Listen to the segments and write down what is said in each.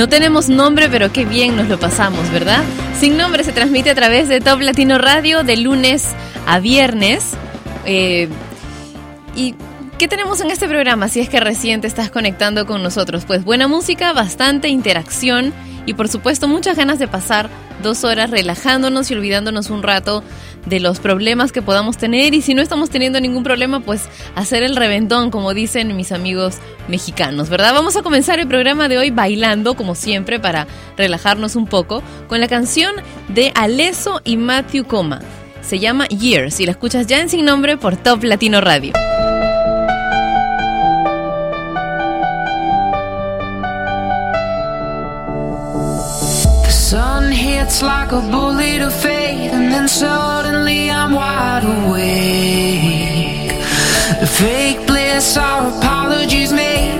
No tenemos nombre, pero qué bien nos lo pasamos, ¿verdad? Sin nombre se transmite a través de Top Latino Radio de lunes a viernes. Eh, ¿Y qué tenemos en este programa si es que recién te estás conectando con nosotros? Pues buena música, bastante interacción y por supuesto muchas ganas de pasar dos horas relajándonos y olvidándonos un rato de los problemas que podamos tener y si no estamos teniendo ningún problema pues hacer el reventón como dicen mis amigos mexicanos, ¿verdad? Vamos a comenzar el programa de hoy bailando como siempre para relajarnos un poco con la canción de Aleso y Matthew Coma. Se llama Years y la escuchas ya en sin nombre por Top Latino Radio. Hits like a bullet of fate, and then suddenly I'm wide awake. The fake bliss our apologies made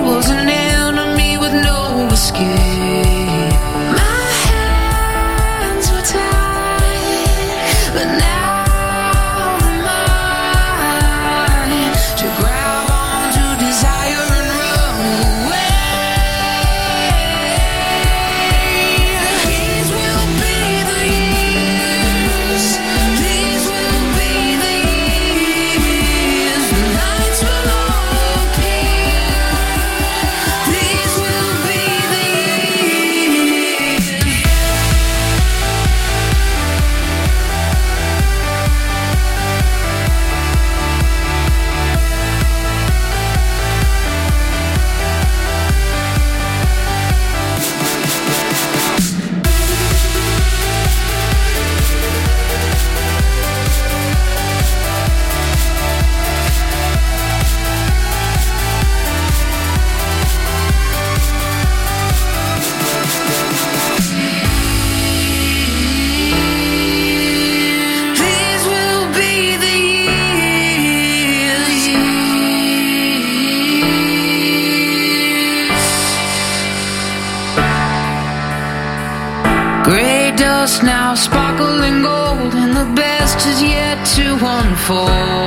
now sparkling gold, and the best is yet to unfold.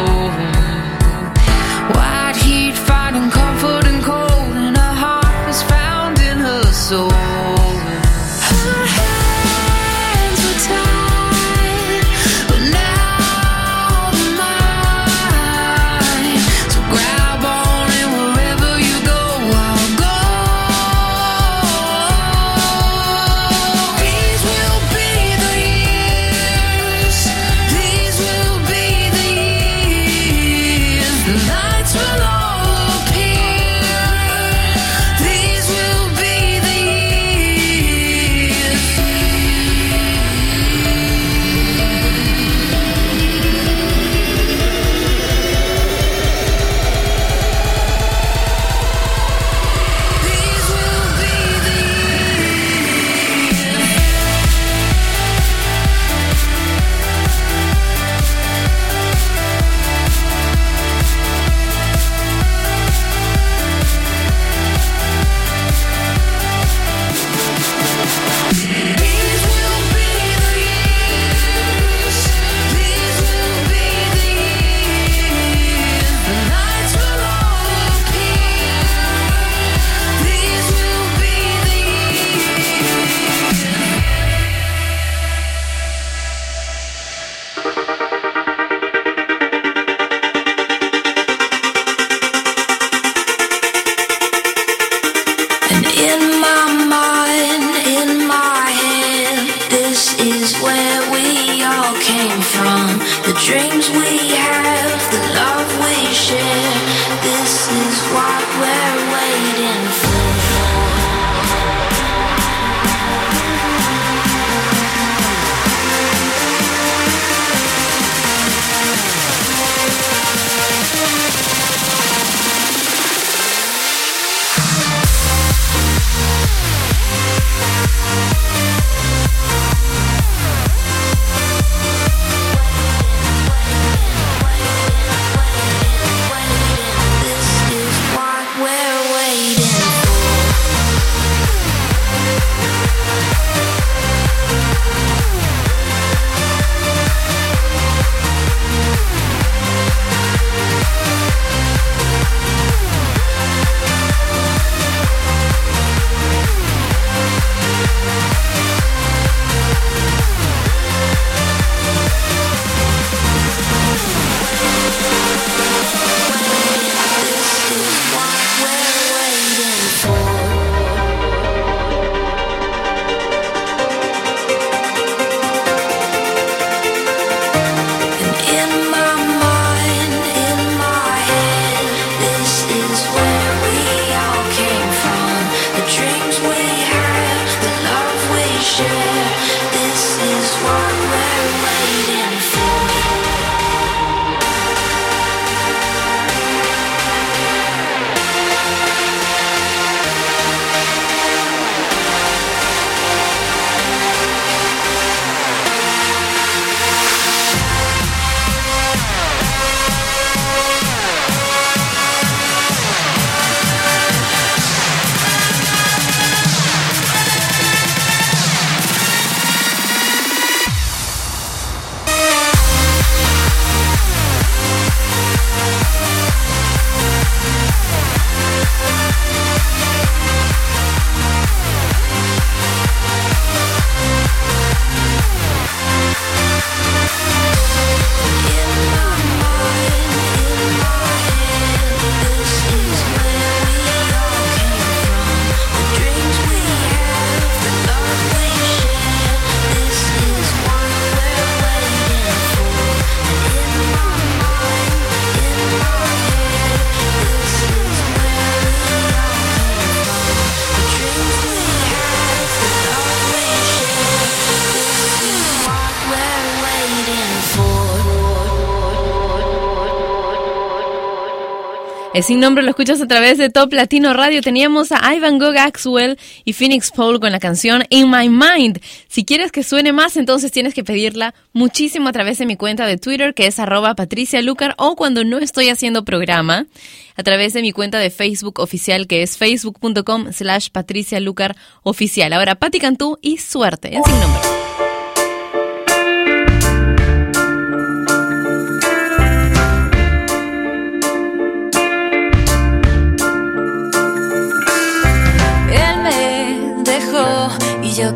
Es sin nombre lo escuchas a través de Top Latino Radio. Teníamos a Ivan Gogh Axwell y Phoenix Paul con la canción In My Mind. Si quieres que suene más, entonces tienes que pedirla muchísimo a través de mi cuenta de Twitter, que es arroba Patricia Lucar, o cuando no estoy haciendo programa, a través de mi cuenta de Facebook oficial, que es facebook.com slash Patricia Lucar oficial. Ahora, Pati Cantú y suerte en sin nombre.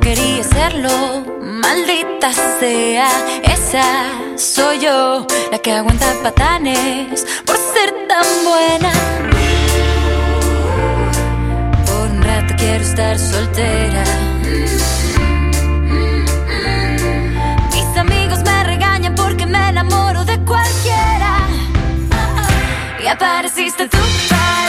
Quería serlo. Maldita sea, esa soy yo, la que aguanta patanes por ser tan buena. Por un rato quiero estar soltera. Mis amigos me regañan porque me enamoro de cualquiera. Y apareciste tú para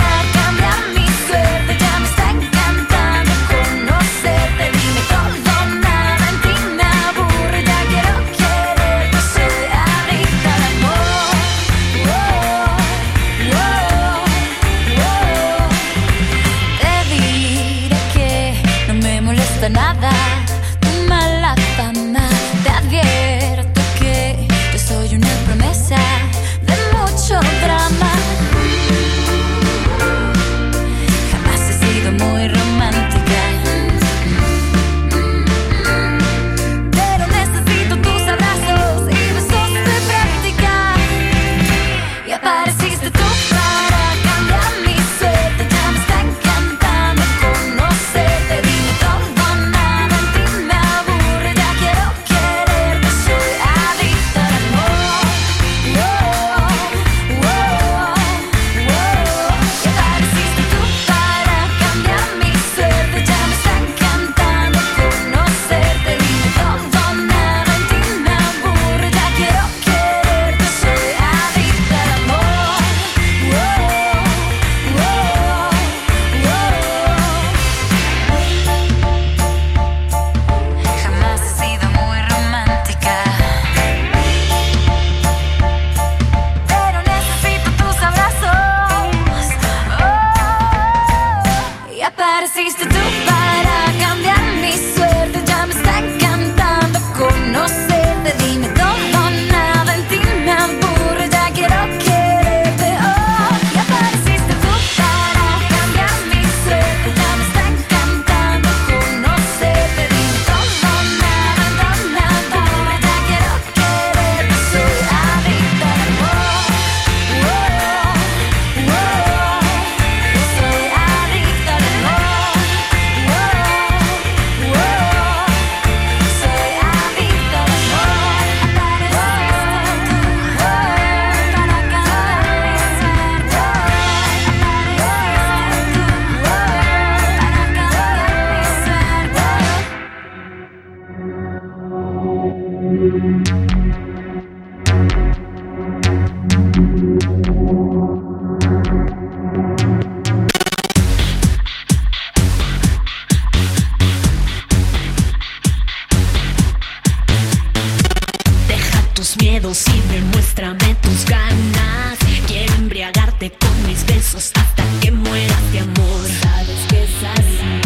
mis besos hasta que muera de amor. Sabes que es así.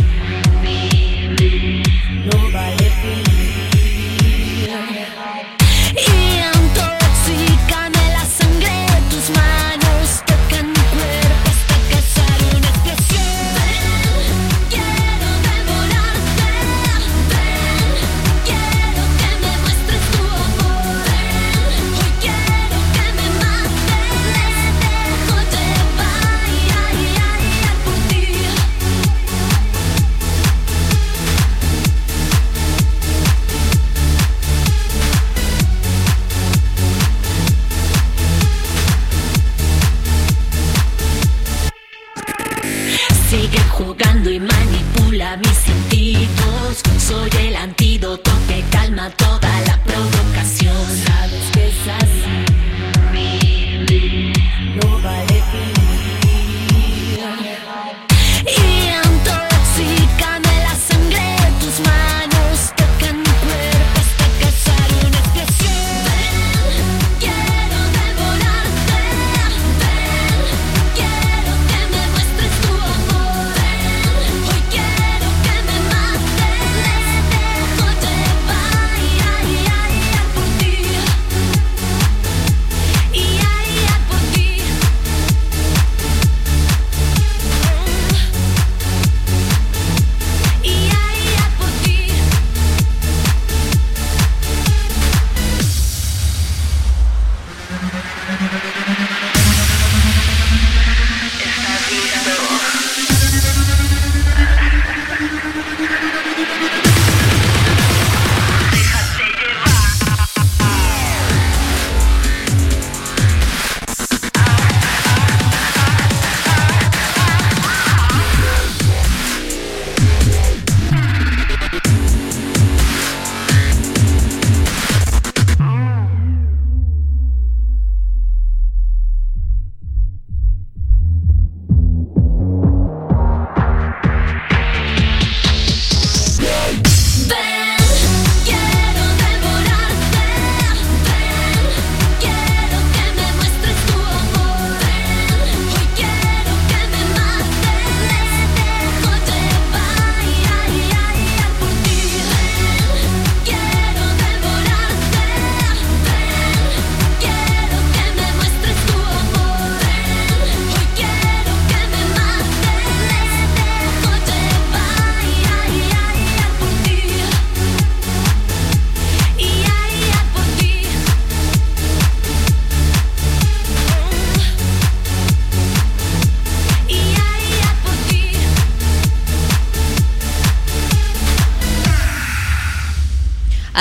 No vale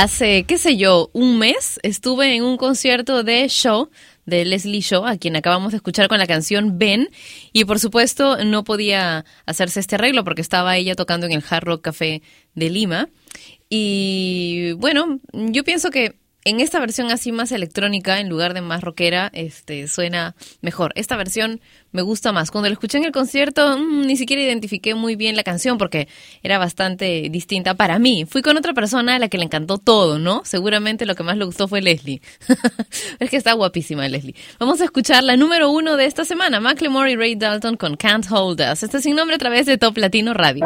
Hace, qué sé yo, un mes estuve en un concierto de show de Leslie Shaw, a quien acabamos de escuchar con la canción Ben, y por supuesto no podía hacerse este arreglo porque estaba ella tocando en el Hard Rock Café de Lima. Y bueno, yo pienso que en esta versión así más electrónica, en lugar de más rockera, este, suena mejor. Esta versión me gusta más. Cuando la escuché en el concierto, mm, ni siquiera identifiqué muy bien la canción porque era bastante distinta para mí. Fui con otra persona a la que le encantó todo, ¿no? Seguramente lo que más le gustó fue Leslie. es que está guapísima Leslie. Vamos a escuchar la número uno de esta semana, Macklemore y Ray Dalton con Can't Hold Us. Este sin nombre a través de Top Latino Radio.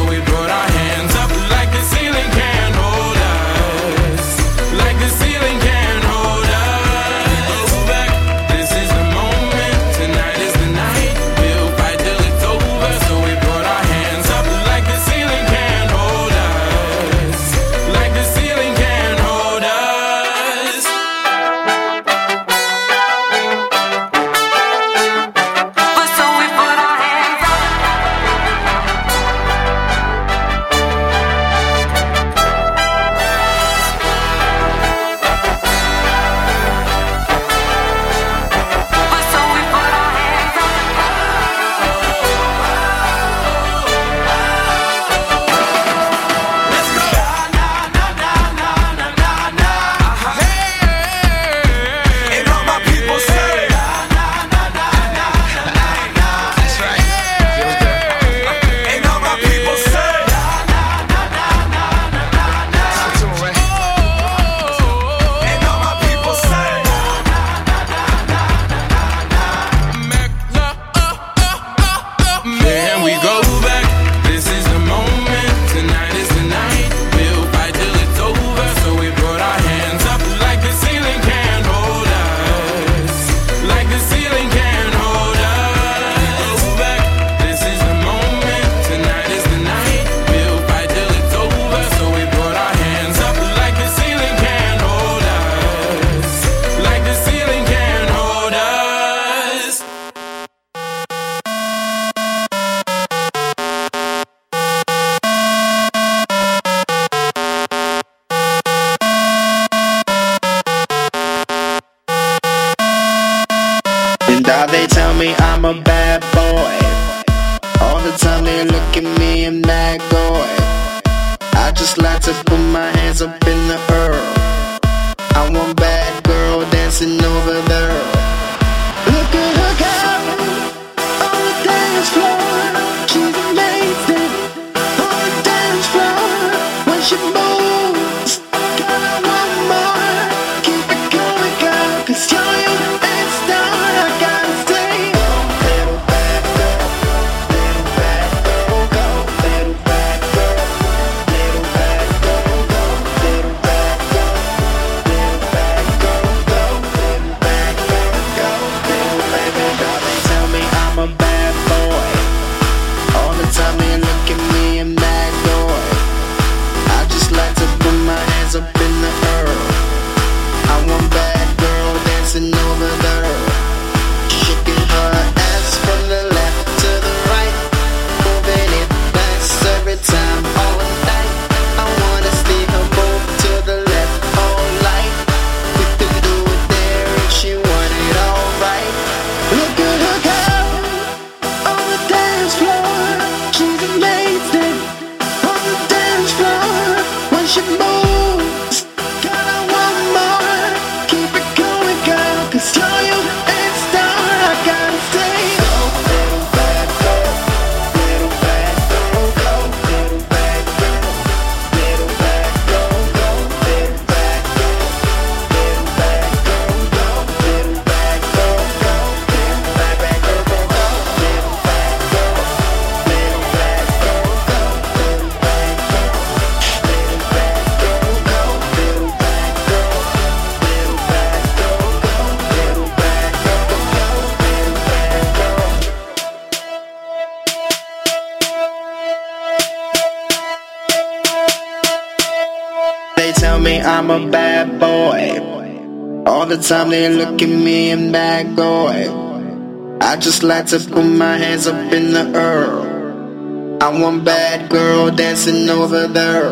Like to put my hands up in the air. I want bad girl dancing over there.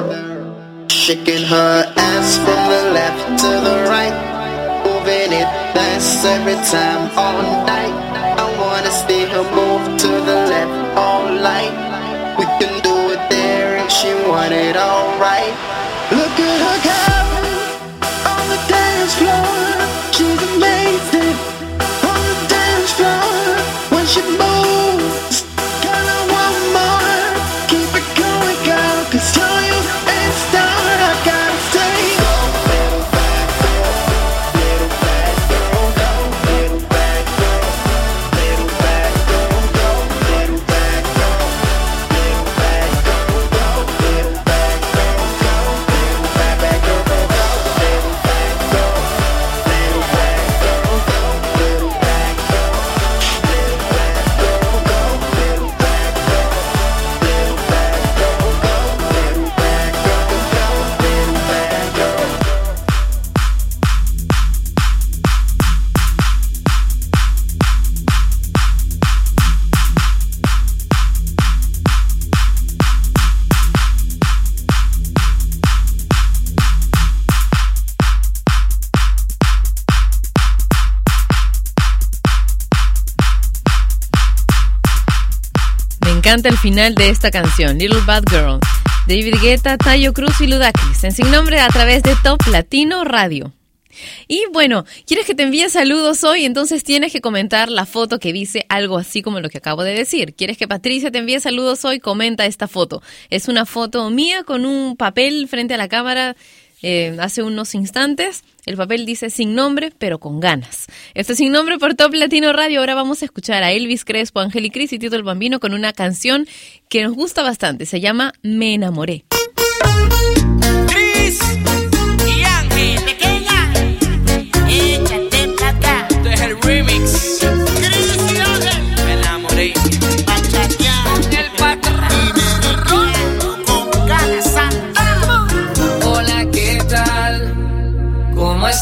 Shaking her ass from the left to the right. Moving it fast every time all night. I wanna see her move to the left all night. We can do it there if she want it alright. Look at her go on the dance floor. When Me encanta el final de esta canción, Little Bad Girl. David Guetta, Tayo Cruz y Ludacris, en sin nombre a través de Top Latino Radio. Y bueno, ¿quieres que te envíe saludos hoy? Entonces tienes que comentar la foto que dice algo así como lo que acabo de decir. ¿Quieres que Patricia te envíe saludos hoy? Comenta esta foto. Es una foto mía con un papel frente a la cámara eh, hace unos instantes. El papel dice sin nombre, pero con ganas. Esto es sin nombre por Top Latino Radio. Ahora vamos a escuchar a Elvis Crespo, Angeli Cris y Tito el Bambino con una canción que nos gusta bastante. Se llama Me enamoré.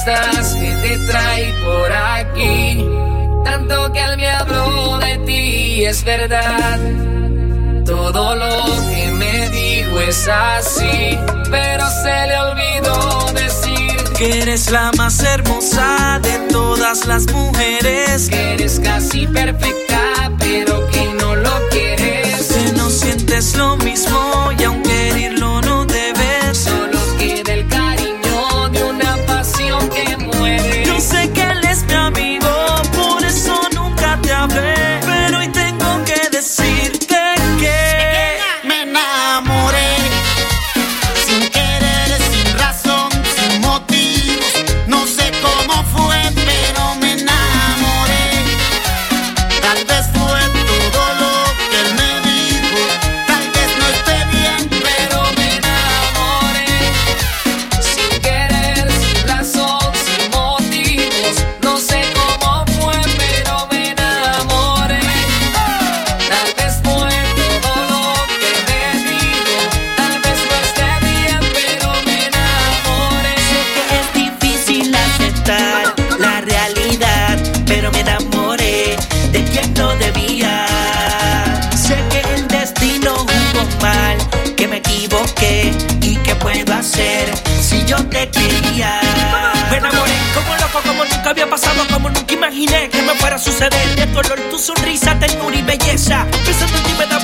Estás? ¿Qué te trae por aquí? Tanto que él me habló de ti, es verdad. Todo lo que me dijo es así, pero se le olvidó decir Que eres la más hermosa de todas las mujeres. que eres casi perfecta, pero que no lo quieres. Que no sientes lo mismo y aunque te quería. Me enamoré como loco, como nunca había pasado, como nunca imaginé que me fuera a suceder. De tu olor, tu sonrisa, ternura y belleza. Pensando en ti me daba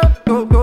Que me falte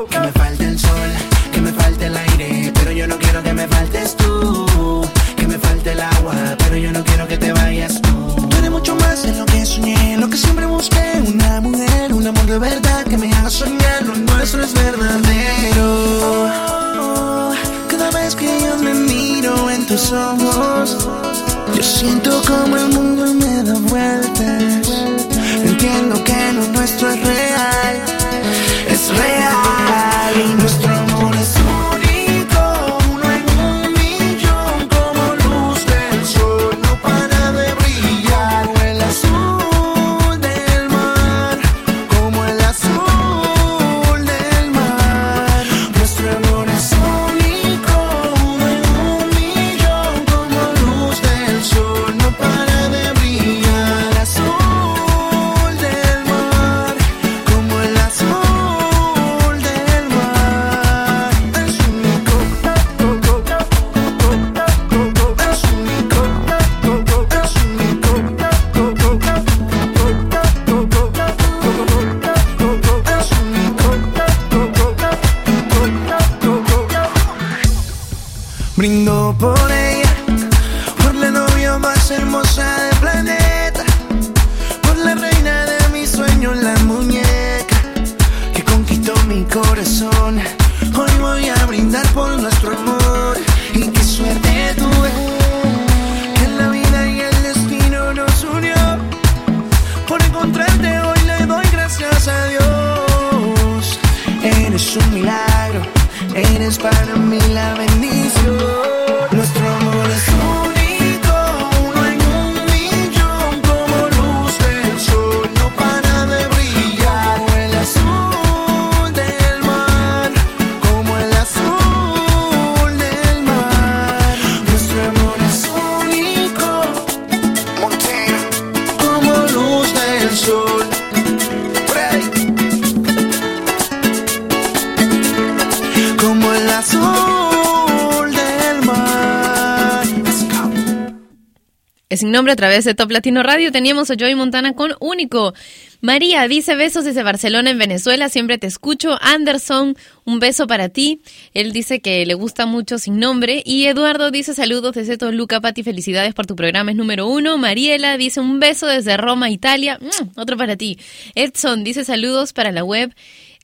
través de Top Latino Radio. Teníamos a Joey Montana con Único. María dice besos desde Barcelona en Venezuela. Siempre te escucho. Anderson, un beso para ti. Él dice que le gusta mucho sin nombre. Y Eduardo dice saludos desde Toluca. Pati, felicidades por tu programa. Es número uno. Mariela dice un beso desde Roma, Italia. Mm, Otro para ti. Edson dice saludos para la web.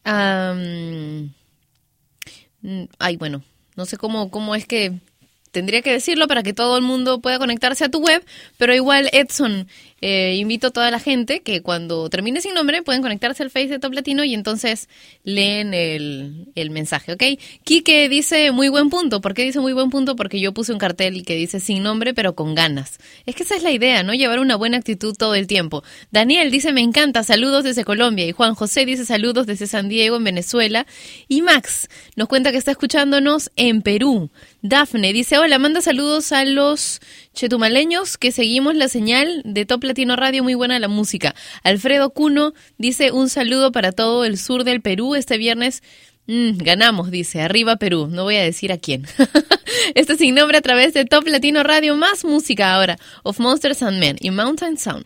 Mm, ay, bueno, no sé cómo, cómo es que tendría que decirlo para que todo el mundo pueda conectarse a tu web, pero igual Edson, eh, invito a toda la gente que cuando termine sin nombre pueden conectarse al Face de Top Latino y entonces leen el, el mensaje, ¿ok? Quique dice muy buen punto. ¿Por qué dice muy buen punto? Porque yo puse un cartel que dice sin nombre pero con ganas. Es que esa es la idea, ¿no? Llevar una buena actitud todo el tiempo. Daniel dice me encanta, saludos desde Colombia. Y Juan José dice saludos desde San Diego, en Venezuela. Y Max nos cuenta que está escuchándonos en Perú. Dafne dice, hola, manda saludos a los chetumaleños que seguimos la señal de Top Latino Radio, muy buena la música. Alfredo Cuno dice un saludo para todo el sur del Perú este viernes. Mm, ganamos, dice, arriba Perú, no voy a decir a quién. este sin nombre a través de Top Latino Radio, más música ahora, of Monsters and Men y Mountain Sound.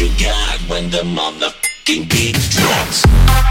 you got when the motherfucking beat drops.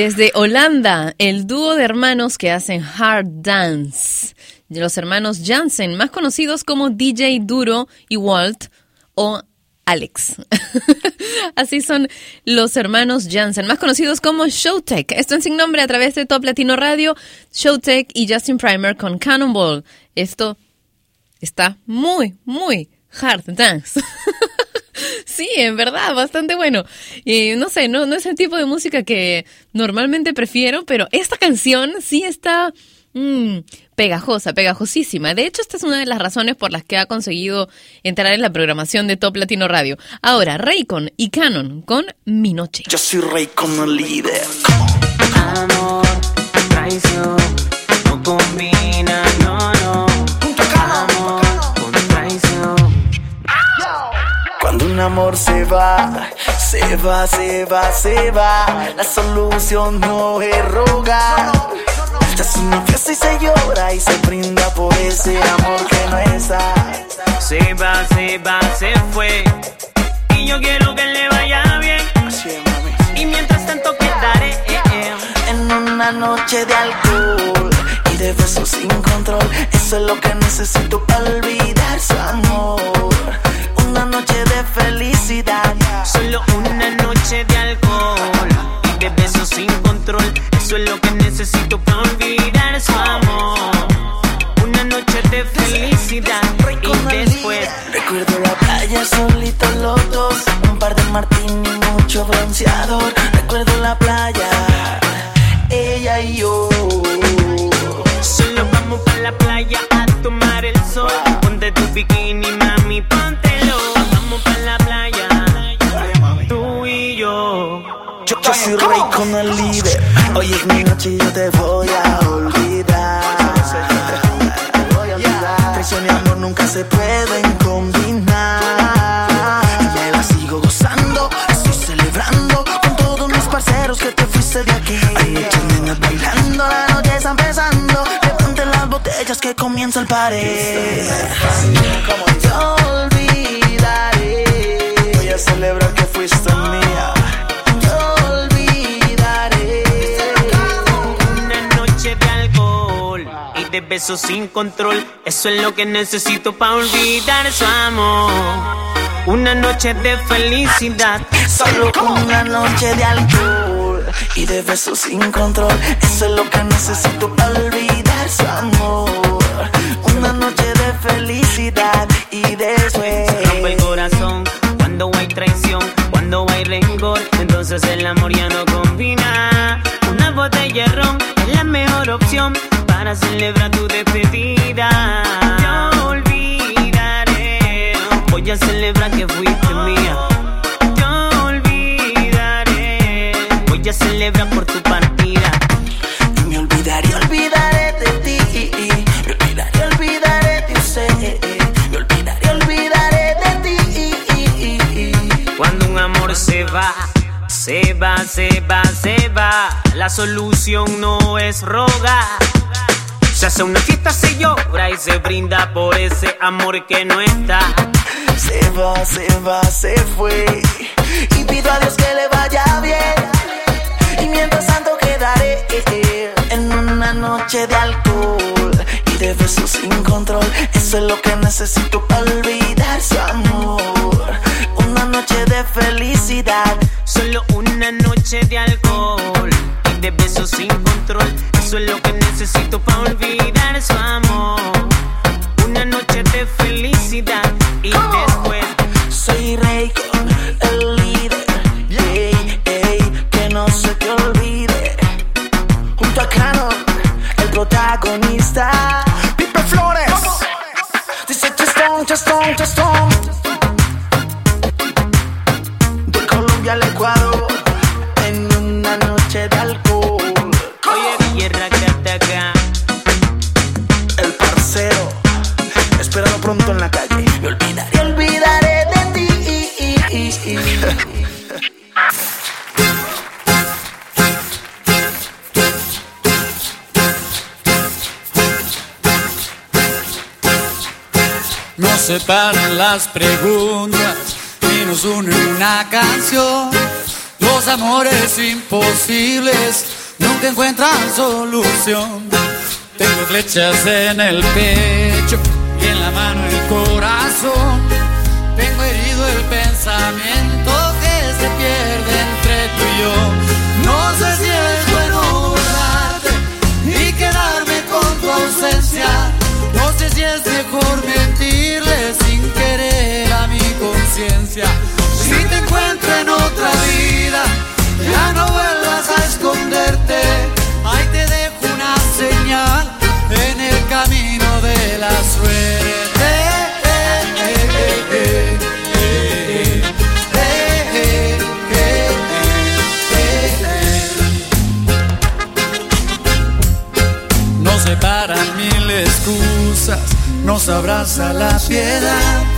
Desde Holanda, el dúo de hermanos que hacen hard dance. Los hermanos Jansen, más conocidos como DJ Duro y Walt o Alex. Así son los hermanos Jansen, más conocidos como Showtech. Esto en sin nombre a través de Top Latino Radio, Showtech y Justin Primer con Cannonball. Esto está muy, muy hard dance. Sí, en verdad, bastante bueno. Y no sé, no, no es el tipo de música que normalmente prefiero, pero esta canción sí está mm, pegajosa, pegajosísima. De hecho, esta es una de las razones por las que ha conseguido entrar en la programación de Top Latino Radio. Ahora, Raycon y Canon con Mi Noche. Yo soy rey como líder. Amor, traición, un amor se va, se va, se va, se va. La solución no es rogar. Se hace una fiesta y se llora y se brinda por ese amor que no está. Se va, se va, se fue. Y yo quiero que le vaya bien. Y mientras tanto quedaré eh, eh. En una noche de alcohol y de besos sin control. Eso es lo que necesito para olvidar su amor. Una noche de felicidad. Solo una noche de alcohol y de besos sin control. Eso es lo que necesito para olvidar su amor. Una noche de felicidad y después. Recuerdo la playa solitos los dos. Un par de martini y mucho bronceador. Recuerdo Hoy es mi noche y yo te voy a olvidar. Traición y amor nunca se pueden combinar. Y me la sigo gozando, estoy celebrando con todos mis parceros que te fuiste de aquí. Hay muchas nenas bailando, la noche está empezando. Levanten las botellas que comienza el pared. Yo olvidaré. Voy a celebrar que fuiste mía. De besos sin control. Eso es lo que necesito para olvidar su amor. Una noche de felicidad. Solo una noche de alcohol y de besos sin control. Eso es lo que necesito para olvidar su amor. Una noche de felicidad y después. rompe el corazón cuando hay traición, cuando hay rencor, entonces el amor ya no combina. Una botella de ron es la mejor opción para celebrar tu despedida. Yo olvidaré, voy a celebrar que fuiste mía. Yo olvidaré, voy a celebrar por tu partida. Y me olvidaré, olvidaré de ti. Me olvidaré, olvidaré de usted. Me olvidaré, olvidaré de ti. Cuando un amor se va, se va, se va, se va. La solución no es rogar. Se hace una fiesta, se llora y se brinda por ese amor que no está. Se va, se va, se fue. Y pido a Dios que le vaya bien. Y mientras tanto quedaré en una noche de alcohol y de besos sin control. Eso es lo que necesito para olvidar su amor. Una noche de felicidad. Solo una noche de alcohol de besos sin control. Eso es lo que necesito para olvidar su amor. Una noche de felicidad y después. Soy rey con el líder. Ey, ey, que no se te olvide. Junto a Canon, el protagonista. Pipe Flores. Dice Chestón, Chestón, Chestón. Separan las preguntas y nos une una canción. Los amores imposibles nunca encuentran solución. Tengo flechas en el pecho y en la mano el corazón. Tengo herido el pensamiento que se pierde entre tú y yo. No sé si es bueno borrarte y quedarme con tu ausencia. Si te encuentro en otra vida, ya no vuelvas a esconderte. Ahí te dejo una señal en el camino de la suerte. Nos separan mil excusas, nos abraza la piedad.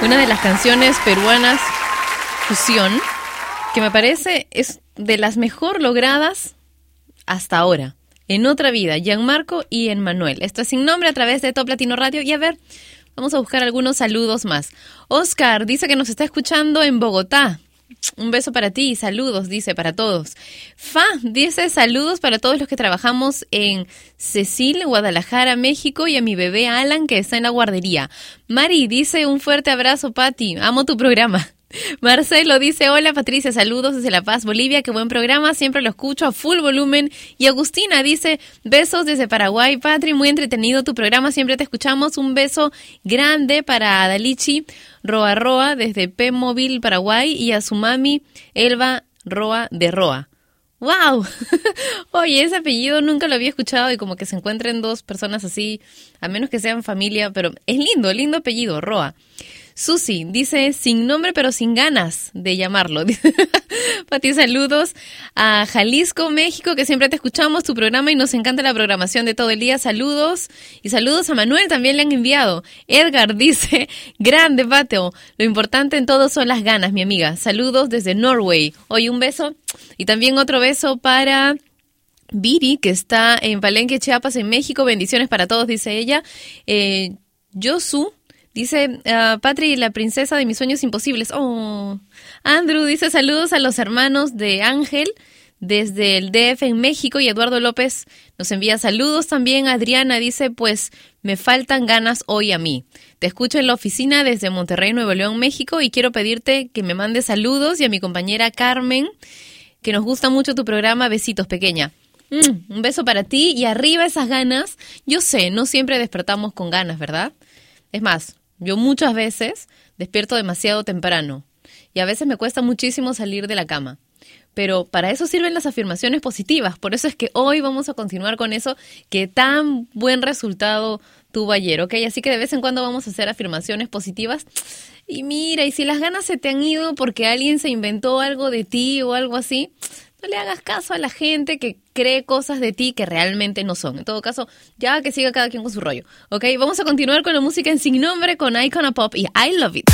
Una de las canciones peruanas fusión que me parece es de las mejor logradas hasta ahora. En otra vida, Gianmarco y Emmanuel. Esto es sin nombre a través de Top Latino Radio. Y a ver, vamos a buscar algunos saludos más. Oscar dice que nos está escuchando en Bogotá. Un beso para ti, saludos, dice, para todos. Fa dice saludos para todos los que trabajamos en Cecil, Guadalajara, México, y a mi bebé Alan que está en la guardería. Mari dice un fuerte abrazo, Patti, amo tu programa. Marcelo dice, hola Patricia, saludos desde La Paz, Bolivia, qué buen programa, siempre lo escucho a full volumen. Y Agustina dice, besos desde Paraguay, Patri, muy entretenido tu programa, siempre te escuchamos. Un beso grande para Adalichi Roa Roa desde P Móvil, Paraguay, y a su mami Elba Roa de Roa. ¡Wow! Oye, ese apellido nunca lo había escuchado y como que se encuentren dos personas así, a menos que sean familia, pero es lindo, lindo apellido, Roa. Susi dice, sin nombre pero sin ganas de llamarlo. Pati, saludos a Jalisco, México, que siempre te escuchamos tu programa y nos encanta la programación de todo el día. Saludos. Y saludos a Manuel, también le han enviado. Edgar dice, grande Pateo, lo importante en todo son las ganas, mi amiga. Saludos desde Norway. Hoy un beso y también otro beso para... Viri, que está en Palenque, Chiapas, en México. Bendiciones para todos, dice ella. Eh, Yosu dice, ah, Patri, la princesa de mis sueños imposibles. Oh. Andrew dice saludos a los hermanos de Ángel desde el DF en México y Eduardo López nos envía saludos también. Adriana dice, pues me faltan ganas hoy a mí. Te escucho en la oficina desde Monterrey, Nuevo León, México y quiero pedirte que me mandes saludos y a mi compañera Carmen, que nos gusta mucho tu programa. Besitos, pequeña. Mm, un beso para ti y arriba esas ganas. Yo sé, no siempre despertamos con ganas, ¿verdad? Es más, yo muchas veces despierto demasiado temprano y a veces me cuesta muchísimo salir de la cama. Pero para eso sirven las afirmaciones positivas. Por eso es que hoy vamos a continuar con eso que tan buen resultado tuvo ayer, ¿ok? Así que de vez en cuando vamos a hacer afirmaciones positivas. Y mira, y si las ganas se te han ido porque alguien se inventó algo de ti o algo así, no le hagas caso a la gente que cree cosas de ti que realmente no son. En todo caso, ya que siga cada quien con su rollo. ¿Ok? Vamos a continuar con la música en sin nombre con Icona Pop y I Love It.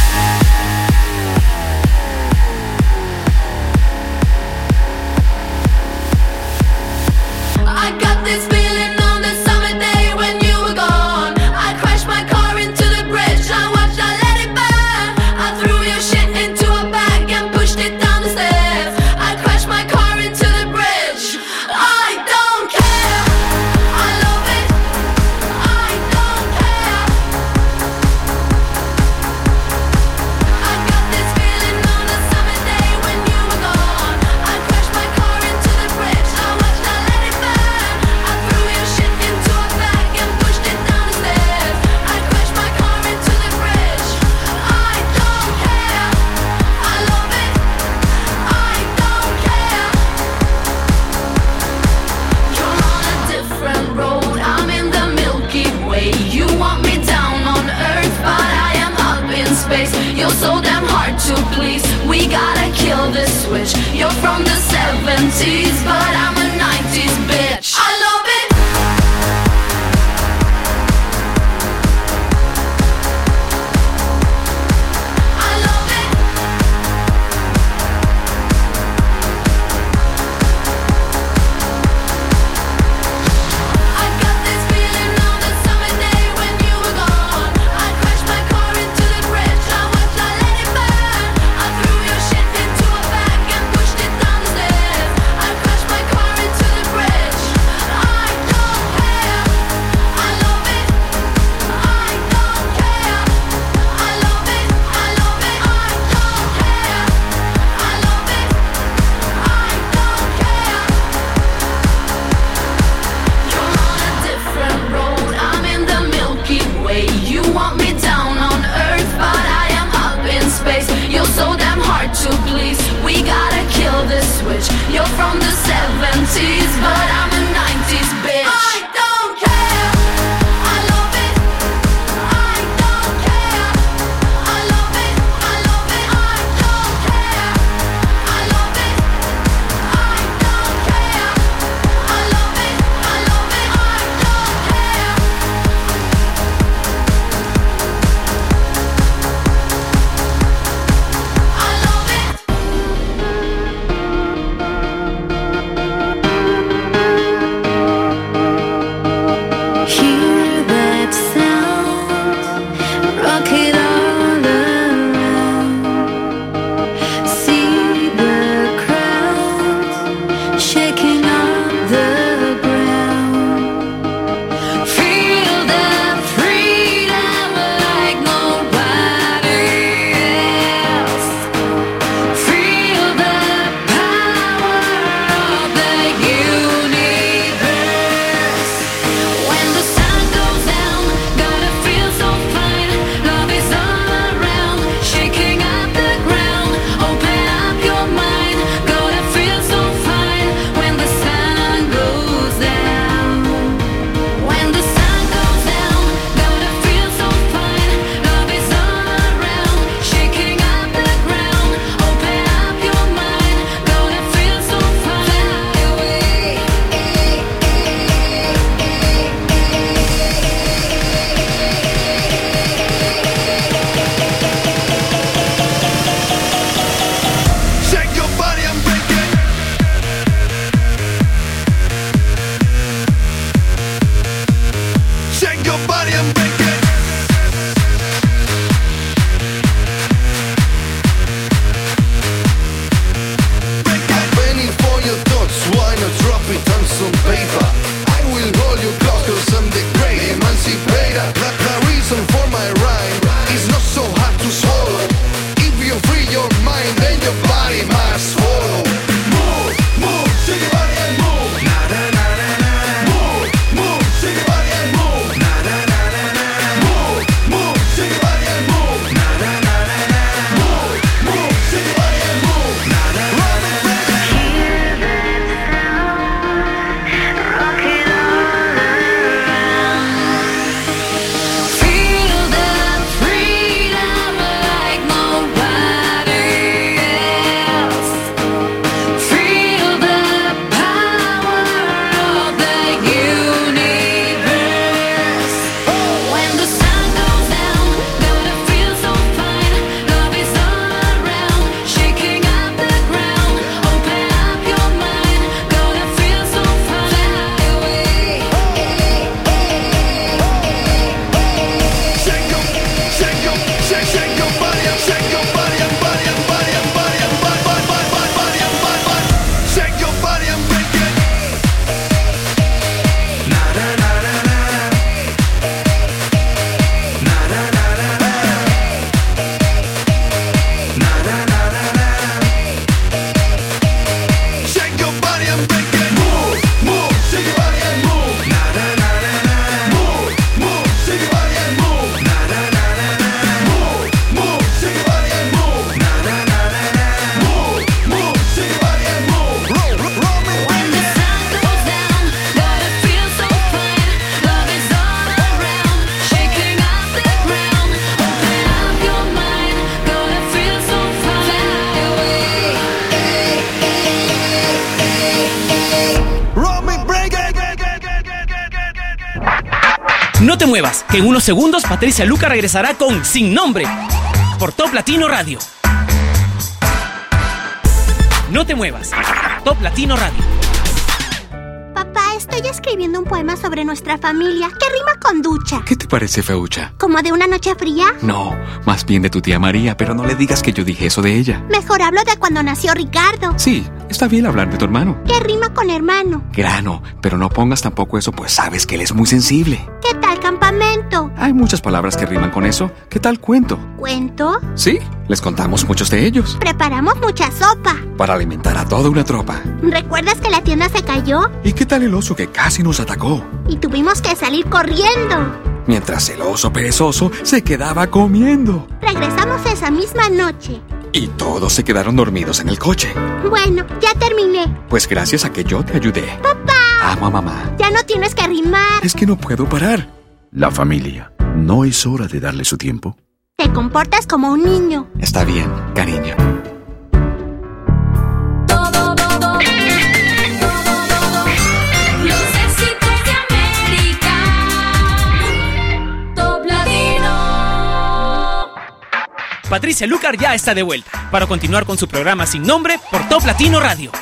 Unos segundos Patricia Luca regresará con Sin Nombre por Top Latino Radio. No te muevas. Top Latino Radio. Papá, estoy escribiendo un poema sobre nuestra familia que rima con ducha. ¿Qué te parece, Feucha? ¿Como de una noche fría? No, más bien de tu tía María, pero no le digas que yo dije eso de ella. Mejor hablo de cuando nació Ricardo. Sí, está bien hablar de tu hermano. Que rima con hermano. Grano, pero no pongas tampoco eso, pues sabes que él es muy sensible. Hay muchas palabras que riman con eso. ¿Qué tal cuento? ¿Cuento? Sí, les contamos muchos de ellos. Preparamos mucha sopa. Para alimentar a toda una tropa. ¿Recuerdas que la tienda se cayó? ¿Y qué tal el oso que casi nos atacó? Y tuvimos que salir corriendo. Mientras el oso perezoso se quedaba comiendo. Regresamos esa misma noche. Y todos se quedaron dormidos en el coche. Bueno, ya terminé. Pues gracias a que yo te ayudé. Papá, Amo a mamá. ya no tienes que rimar. Es que no puedo parar. La familia. ¿No es hora de darle su tiempo? Te comportas como un niño. Está bien, cariño. Los éxitos de América. Top Latino. Patricia Lucar ya está de vuelta para continuar con su programa sin nombre por Top Latino Radio.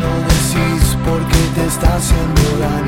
No decís porque te está haciendo daño.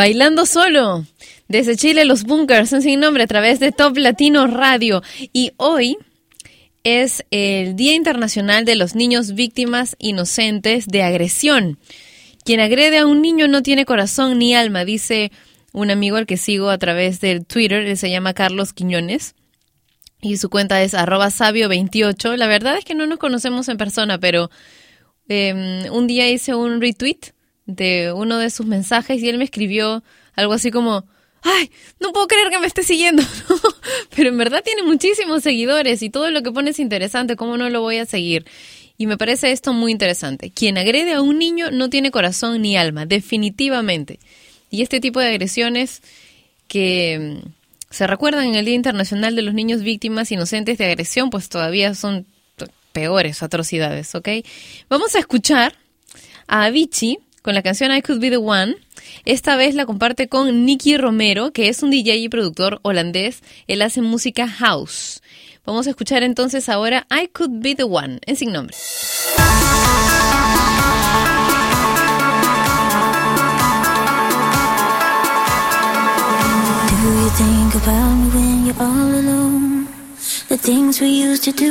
Bailando solo. Desde Chile, los bunkers son sin nombre a través de Top Latino Radio. Y hoy es el Día Internacional de los Niños Víctimas Inocentes de Agresión. Quien agrede a un niño no tiene corazón ni alma, dice un amigo al que sigo a través del Twitter. Él se llama Carlos Quiñones. Y su cuenta es arroba sabio28. La verdad es que no nos conocemos en persona, pero eh, un día hice un retweet de uno de sus mensajes y él me escribió algo así como, ay, no puedo creer que me esté siguiendo, pero en verdad tiene muchísimos seguidores y todo lo que pone es interesante, ¿cómo no lo voy a seguir? Y me parece esto muy interesante. Quien agrede a un niño no tiene corazón ni alma, definitivamente. Y este tipo de agresiones que mm, se recuerdan en el Día Internacional de los Niños Víctimas Inocentes de Agresión, pues todavía son peores atrocidades, ¿ok? Vamos a escuchar a Avicii con la canción I Could Be the One. Esta vez la comparte con Nicky Romero, que es un DJ y productor holandés. Él hace música house. Vamos a escuchar entonces ahora I Could Be the One, en sin nombre. Think about me when you're all alone? The things we used to.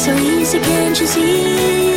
so easy, can't you see?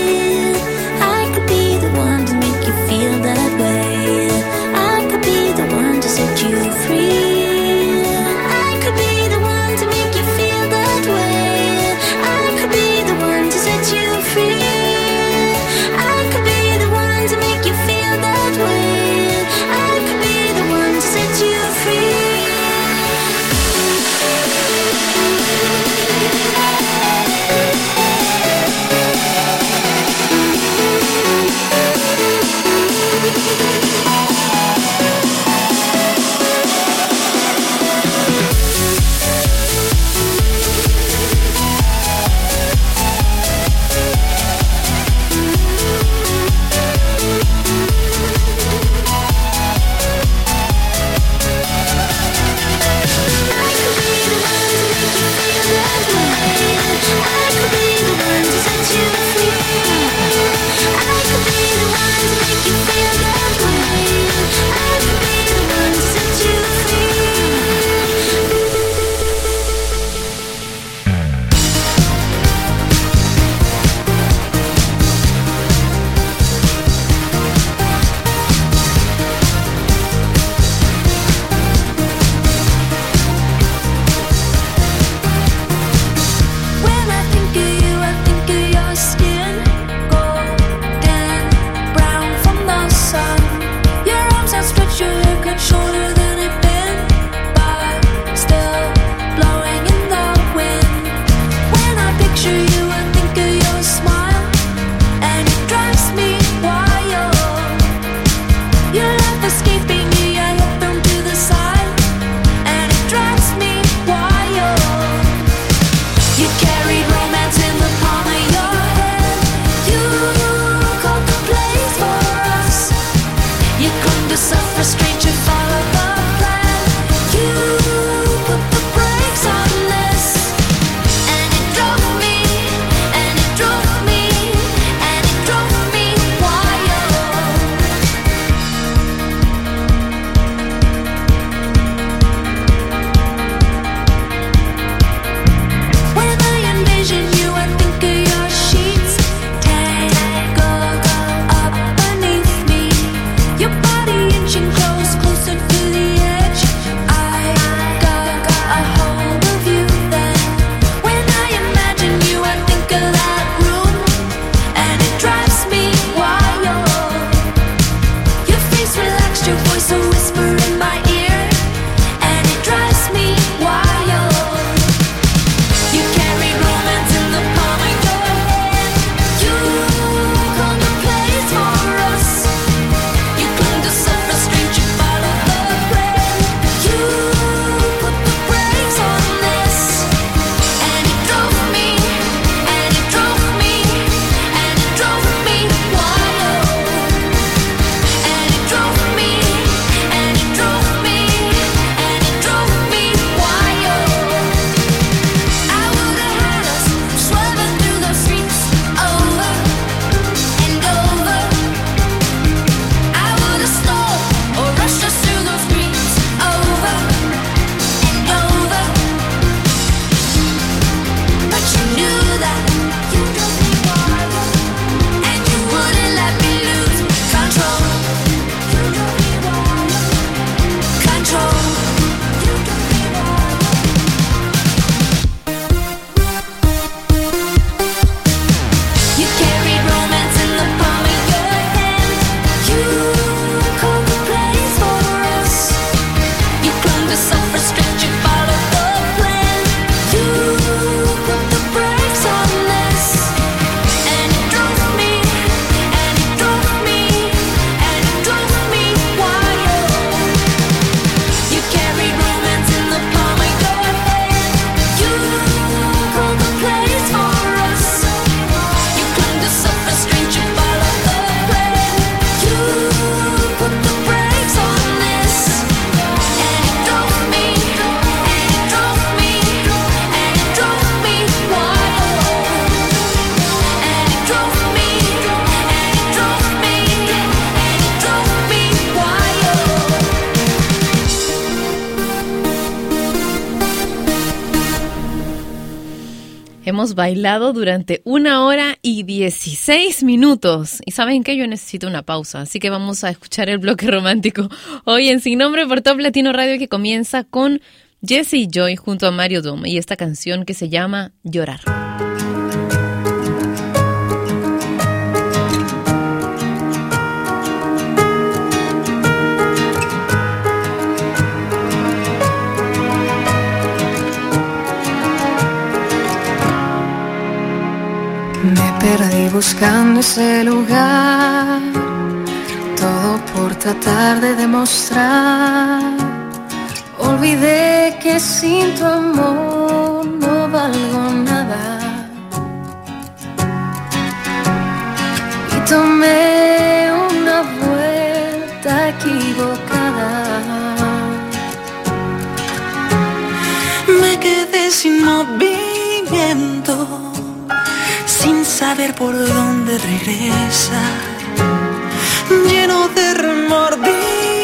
bailado durante una hora y 16 minutos. Y saben que yo necesito una pausa, así que vamos a escuchar el bloque romántico hoy en Sin Nombre por Top Latino Radio que comienza con Jesse y Joy junto a Mario Dom y esta canción que se llama Llorar. perdí buscando ese lugar, todo por tratar de demostrar. Olvidé que sin tu amor no valgo nada. Y tomé una vuelta equivocada. Me quedé sin movimiento saber por dónde regresa, lleno de remordimiento.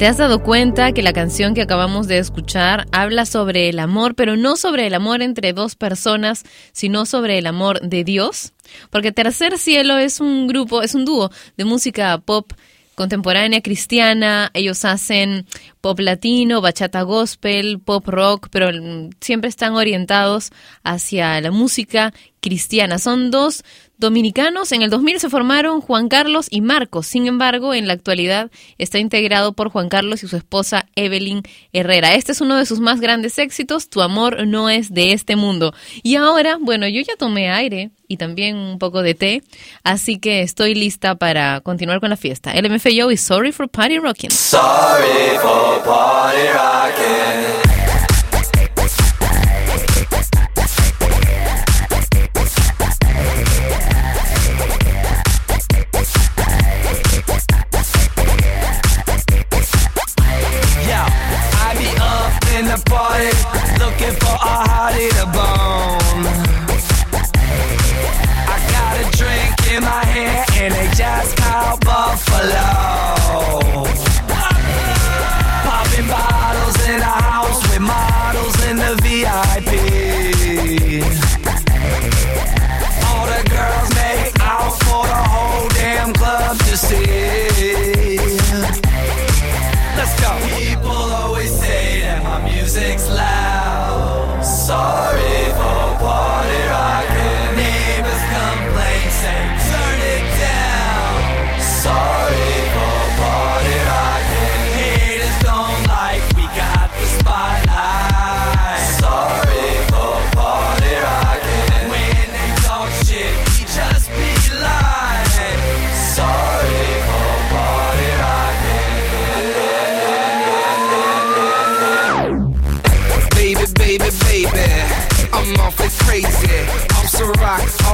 ¿Te has dado cuenta que la canción que acabamos de escuchar habla sobre el amor, pero no sobre el amor entre dos personas, sino sobre el amor de Dios? Porque Tercer Cielo es un grupo, es un dúo de música pop contemporánea cristiana, ellos hacen pop latino, bachata gospel, pop rock, pero siempre están orientados hacia la música cristiana. Son dos dominicanos. En el 2000 se formaron Juan Carlos y Marcos. Sin embargo, en la actualidad está integrado por Juan Carlos y su esposa Evelyn Herrera. Este es uno de sus más grandes éxitos. Tu amor no es de este mundo. Y ahora, bueno, yo ya tomé aire y también un poco de té, así que estoy lista para continuar con la fiesta. LMFAO y Sorry for Party Rocking. Sorry for party rocking.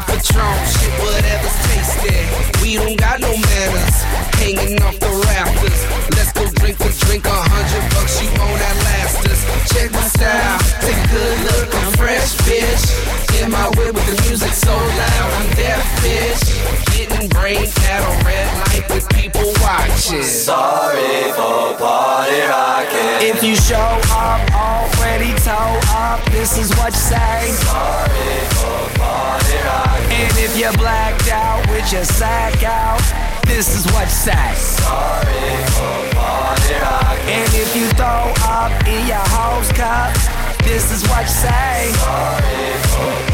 Patron, shit, whatever's tasty. We don't got no manners, hanging off the rafters. Let's go drink for drink, a hundred bucks, you won't outlast us. Check my style, take a good look, I'm fresh, bitch. In my way with the music so loud, I'm deaf, bitch. Getting brain at a red light with people watch. shit. Sorry for party rocking. If you show up already toe up, this is what you say. Sorry for party rocking. And if you're blacked out with your sack out, this is what you say. Sorry for party rocking. And if you throw up in your hose cup, this is what you say. Sorry for.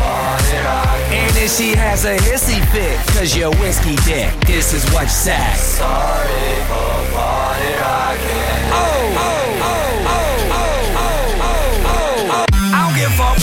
And if she has a hissy fit, cause you're whiskey dick, this is what you say. Sorry for party oh, oh, oh,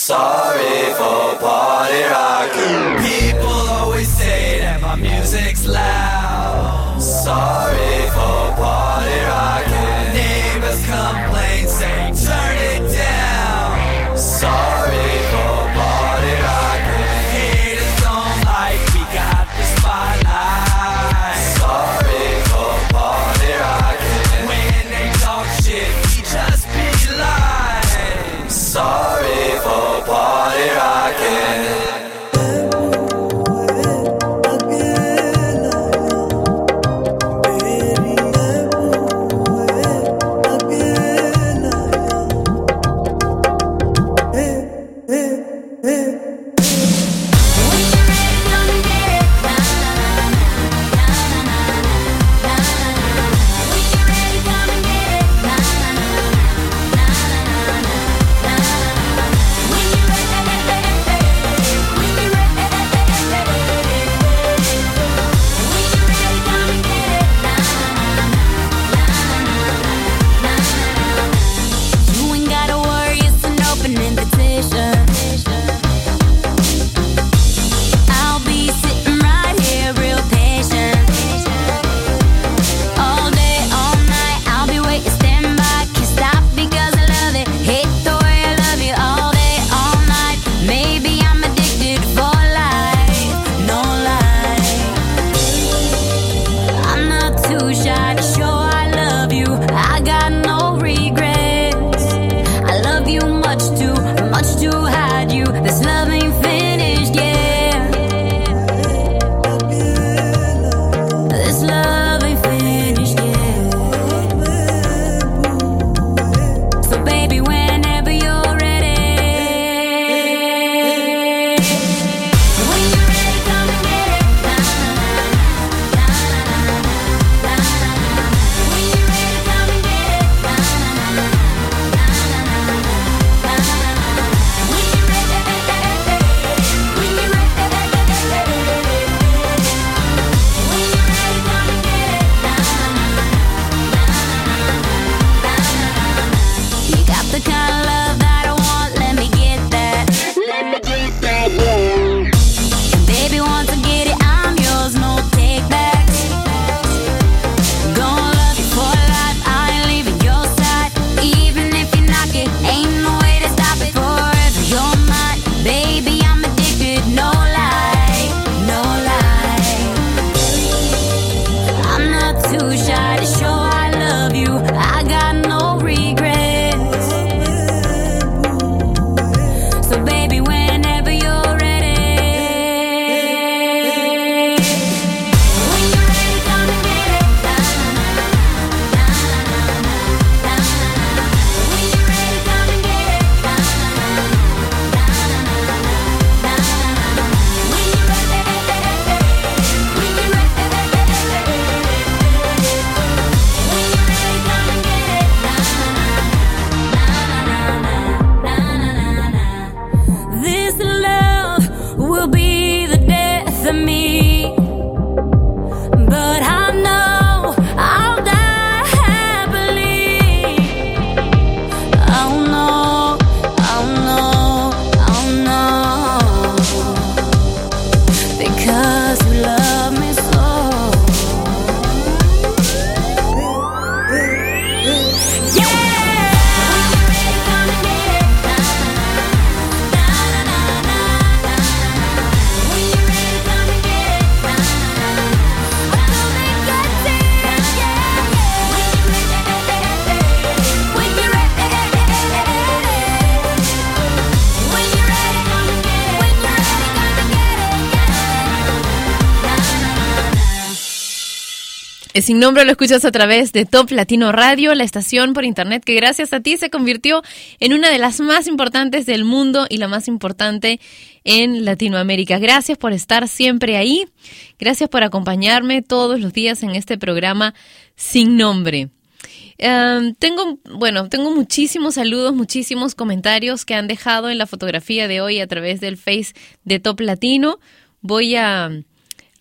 Sorry for party rocking. People always say that my music's loud. Sorry for party rocking. Sin nombre lo escuchas a través de Top Latino Radio, la estación por internet que gracias a ti se convirtió en una de las más importantes del mundo y la más importante en Latinoamérica. Gracias por estar siempre ahí. Gracias por acompañarme todos los días en este programa Sin Nombre. Um, tengo, bueno, tengo muchísimos saludos, muchísimos comentarios que han dejado en la fotografía de hoy a través del Face de Top Latino. Voy a,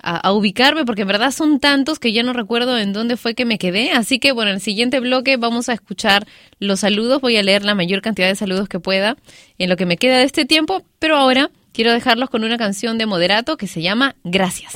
a, ubicarme porque en verdad son tantos que ya no recuerdo en dónde fue que me quedé. Así que bueno, en el siguiente bloque vamos a escuchar los saludos. Voy a leer la mayor cantidad de saludos que pueda en lo que me queda de este tiempo. Pero ahora quiero dejarlos con una canción de Moderato que se llama Gracias.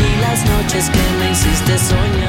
y las noches que me hiciste soñar.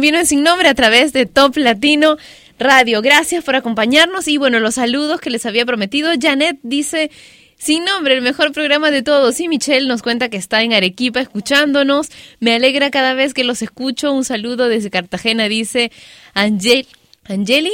Es sin nombre a través de Top Latino Radio. Gracias por acompañarnos y bueno, los saludos que les había prometido. Janet dice, sin nombre, el mejor programa de todos. Y Michelle nos cuenta que está en Arequipa escuchándonos. Me alegra cada vez que los escucho. Un saludo desde Cartagena, dice Angel Angeli.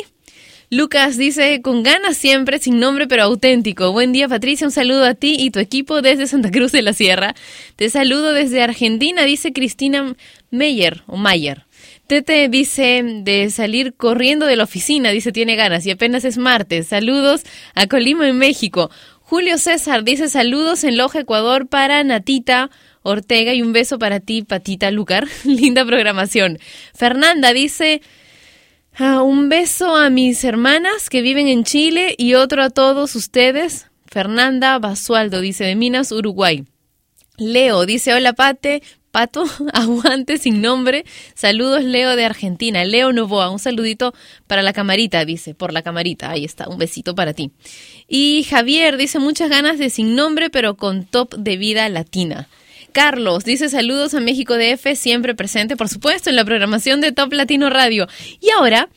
Lucas dice, con ganas siempre, sin nombre pero auténtico. Buen día Patricia, un saludo a ti y tu equipo desde Santa Cruz de la Sierra. Te saludo desde Argentina, dice Cristina Meyer o Mayer. Tete dice de salir corriendo de la oficina, dice tiene ganas y apenas es martes. Saludos a Colima en México. Julio César dice saludos en Loja, Ecuador para Natita Ortega y un beso para ti, Patita Lucar. Linda programación. Fernanda dice Ah, un beso a mis hermanas que viven en Chile y otro a todos ustedes. Fernanda Basualdo dice de Minas, Uruguay. Leo dice hola Pate, Pato, aguante sin nombre. Saludos Leo de Argentina. Leo Novoa, un saludito para la camarita, dice, por la camarita. Ahí está, un besito para ti. Y Javier dice muchas ganas de sin nombre, pero con top de vida latina. Carlos dice saludos a México DF, siempre presente, por supuesto, en la programación de Top Latino Radio. Y ahora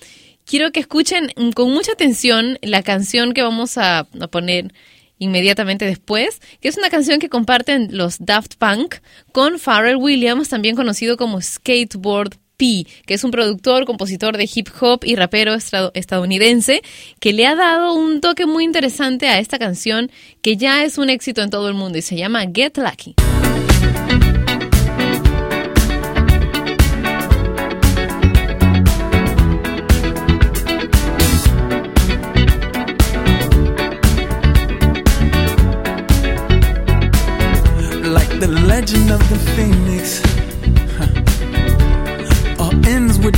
quiero que escuchen con mucha atención la canción que vamos a poner inmediatamente después, que es una canción que comparten los Daft Punk con Pharrell Williams, también conocido como Skateboard P, que es un productor, compositor de hip hop y rapero estadounidense, que le ha dado un toque muy interesante a esta canción que ya es un éxito en todo el mundo y se llama Get Lucky.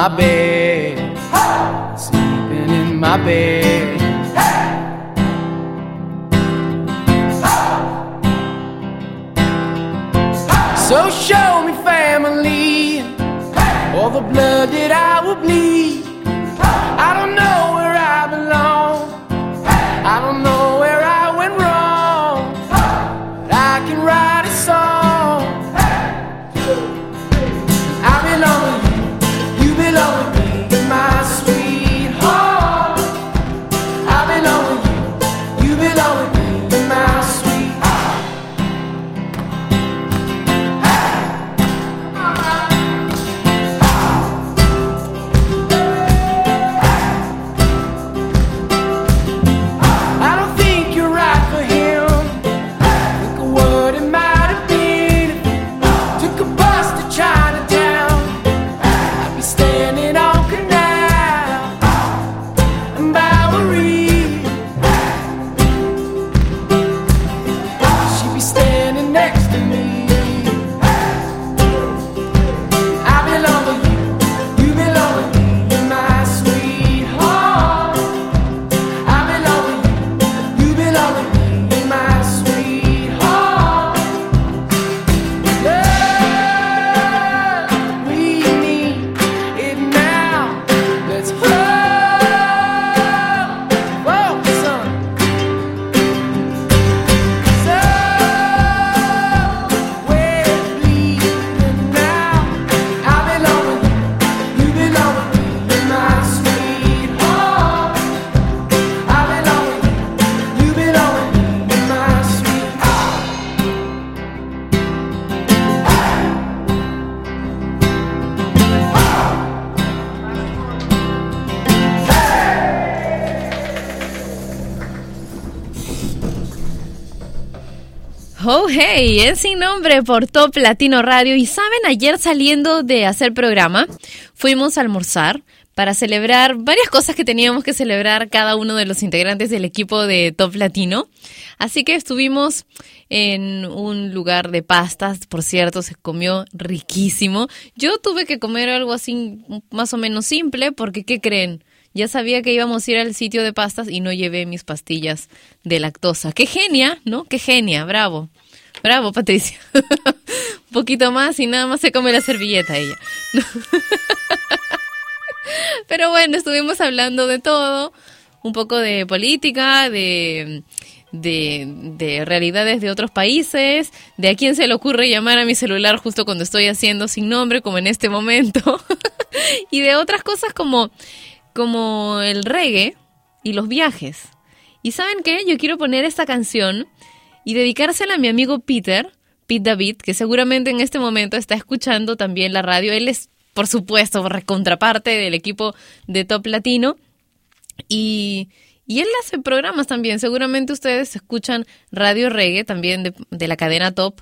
my bed, sleeping in my bed. por Top Latino Radio. Y saben, ayer saliendo de hacer programa, fuimos a almorzar para celebrar varias cosas que teníamos que celebrar cada uno de los integrantes del equipo de Top Latino. Así que estuvimos en un lugar de pastas, por cierto, se comió riquísimo. Yo tuve que comer algo así más o menos simple porque, ¿qué creen? Ya sabía que íbamos a ir al sitio de pastas y no llevé mis pastillas de lactosa. ¡Qué genia! ¿No? ¡Qué genia! ¡Bravo! Bravo, Patricia. Un poquito más y nada más se come la servilleta ella. Pero bueno, estuvimos hablando de todo, un poco de política, de, de, realidades de otros países, de a quién se le ocurre llamar a mi celular justo cuando estoy haciendo sin nombre, como en este momento, y de otras cosas como, como el reggae y los viajes. Y saben qué, yo quiero poner esta canción y dedicársela a mi amigo Peter, Pete David, que seguramente en este momento está escuchando también la radio. Él es, por supuesto, contraparte del equipo de Top Latino. Y, y él hace programas también. Seguramente ustedes escuchan Radio Reggae, también de, de la cadena Top,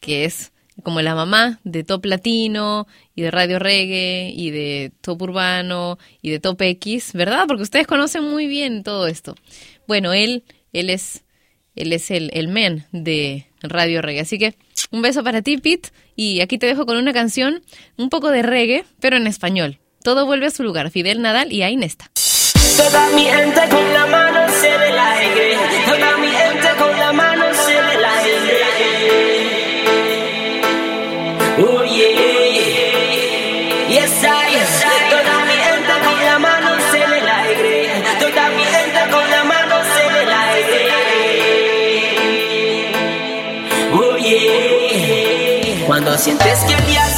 que es como la mamá de Top Latino y de Radio Reggae y de Top Urbano y de Top X, ¿verdad? Porque ustedes conocen muy bien todo esto. Bueno, él, él es, él es el, el men de Radio Reggae. Así que un beso para ti, Pete. Y aquí te dejo con una canción, un poco de reggae, pero en español. Todo vuelve a su lugar. Fidel Nadal y Ainesta. Toda sientes que el día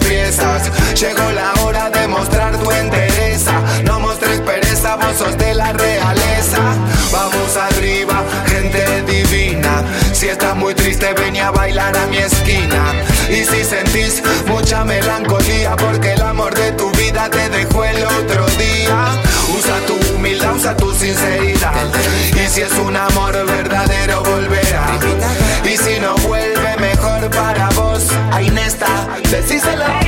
las. Llegó la hora de mostrar tu entereza. No mostres pereza, vos sos de la realeza. Vamos arriba, gente divina. Si estás muy triste, ven a bailar a mi esquina. Y si sentís mucha melancolía, porque el amor de tu vida te dejó el otro día. Usa tu humildad, usa tu sinceridad. Y si es un amor verdadero, see c'est la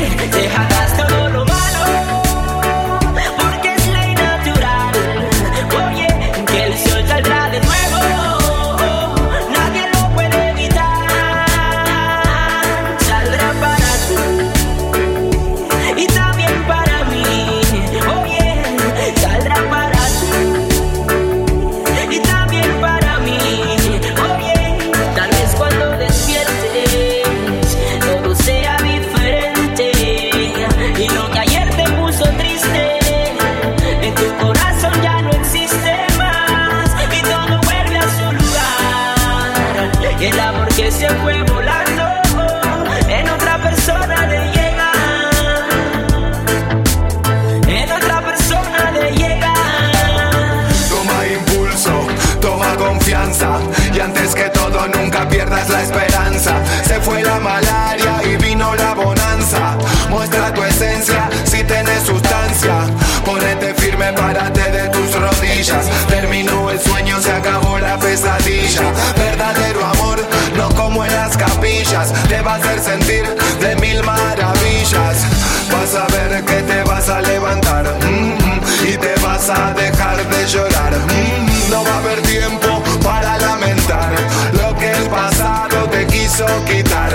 va a hacer sentir de mil maravillas. Vas a ver que te vas a levantar. mm, y te vas a dejar de llorar. Mm, No va a haber tiempo para lamentar lo que el pasado te quiso quitar.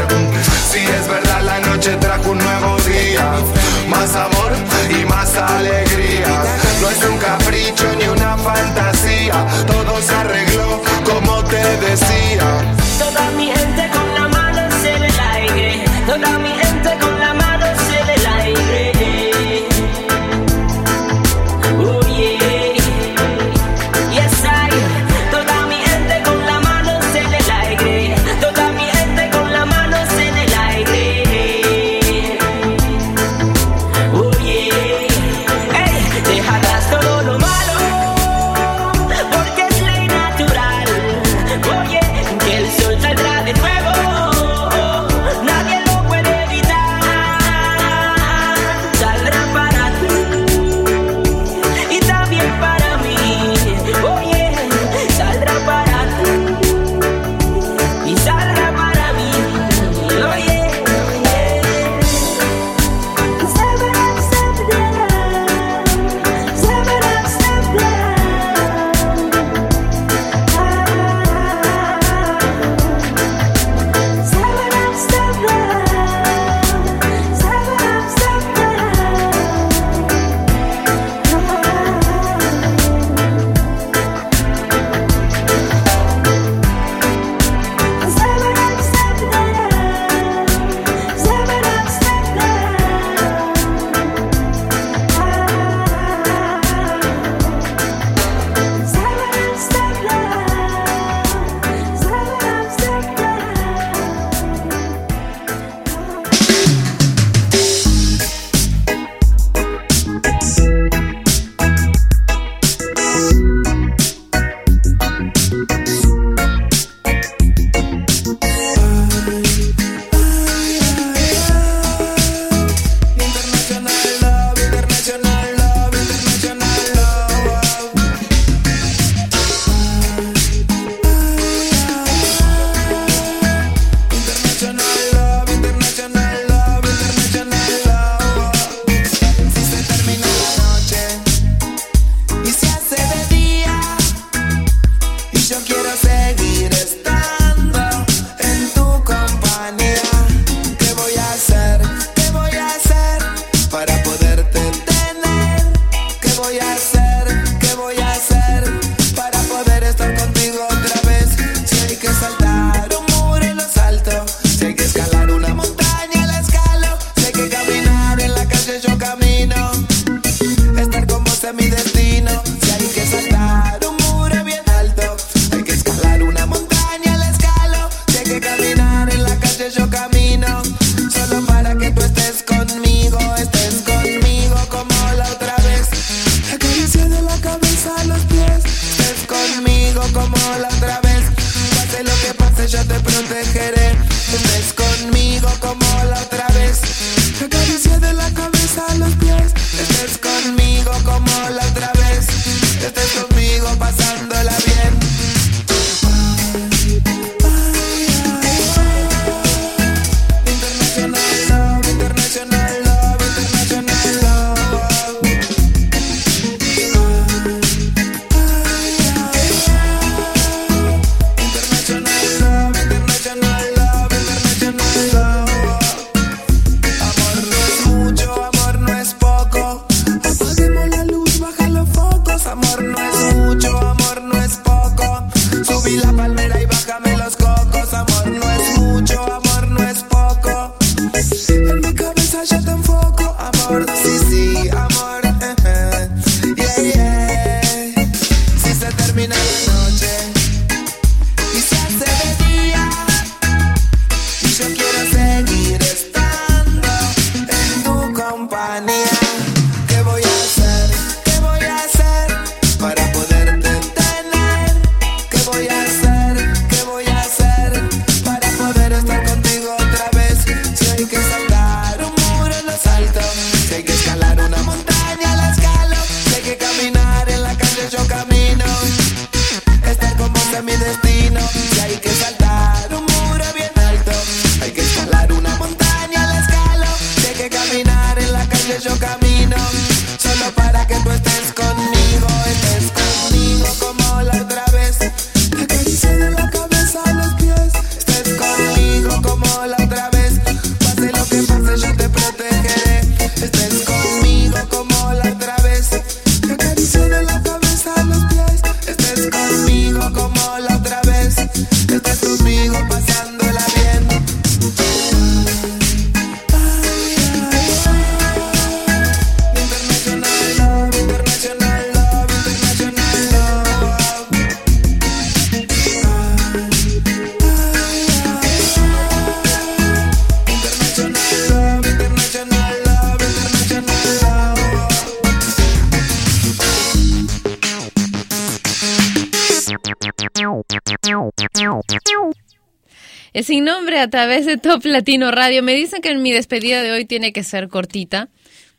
Través de Top Latino Radio. Me dicen que mi despedida de hoy tiene que ser cortita.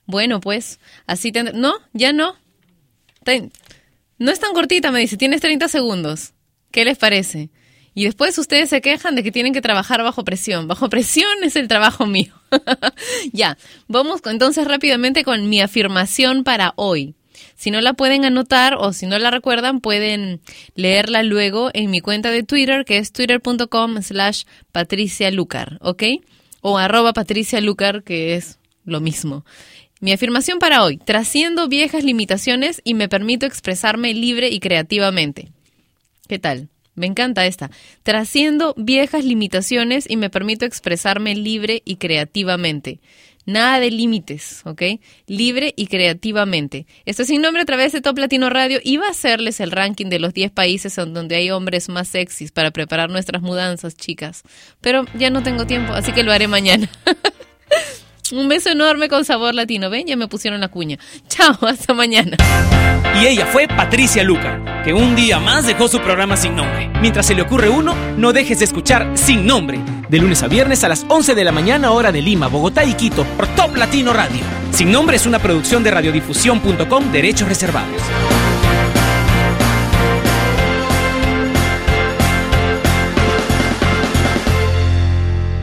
Bueno, pues, así tendré... No, ya no. No es tan cortita, me dice. Tienes 30 segundos. ¿Qué les parece? Y después ustedes se quejan de que tienen que trabajar bajo presión. Bajo presión es el trabajo mío. ya, vamos entonces rápidamente con mi afirmación para hoy. Si no la pueden anotar o si no la recuerdan, pueden leerla luego en mi cuenta de Twitter, que es twitter.com slash patricialucar, ¿ok? O arroba patricialucar, que es lo mismo. Mi afirmación para hoy, trasciendo viejas limitaciones y me permito expresarme libre y creativamente. ¿Qué tal? Me encanta esta. Trasciendo viejas limitaciones y me permito expresarme libre y creativamente. Nada de límites, ¿ok? Libre y creativamente. Esto es sin nombre a través de Top Latino Radio. Iba a hacerles el ranking de los 10 países en donde hay hombres más sexys para preparar nuestras mudanzas, chicas. Pero ya no tengo tiempo, así que lo haré mañana. Un beso enorme con sabor latino. Ven, ya me pusieron la cuña. Chao, hasta mañana. Y ella fue Patricia Luca, que un día más dejó su programa sin nombre. Mientras se le ocurre uno, no dejes de escuchar Sin Nombre, de lunes a viernes a las 11 de la mañana hora de Lima, Bogotá y Quito, por Top Latino Radio. Sin Nombre es una producción de radiodifusión.com, derechos reservados.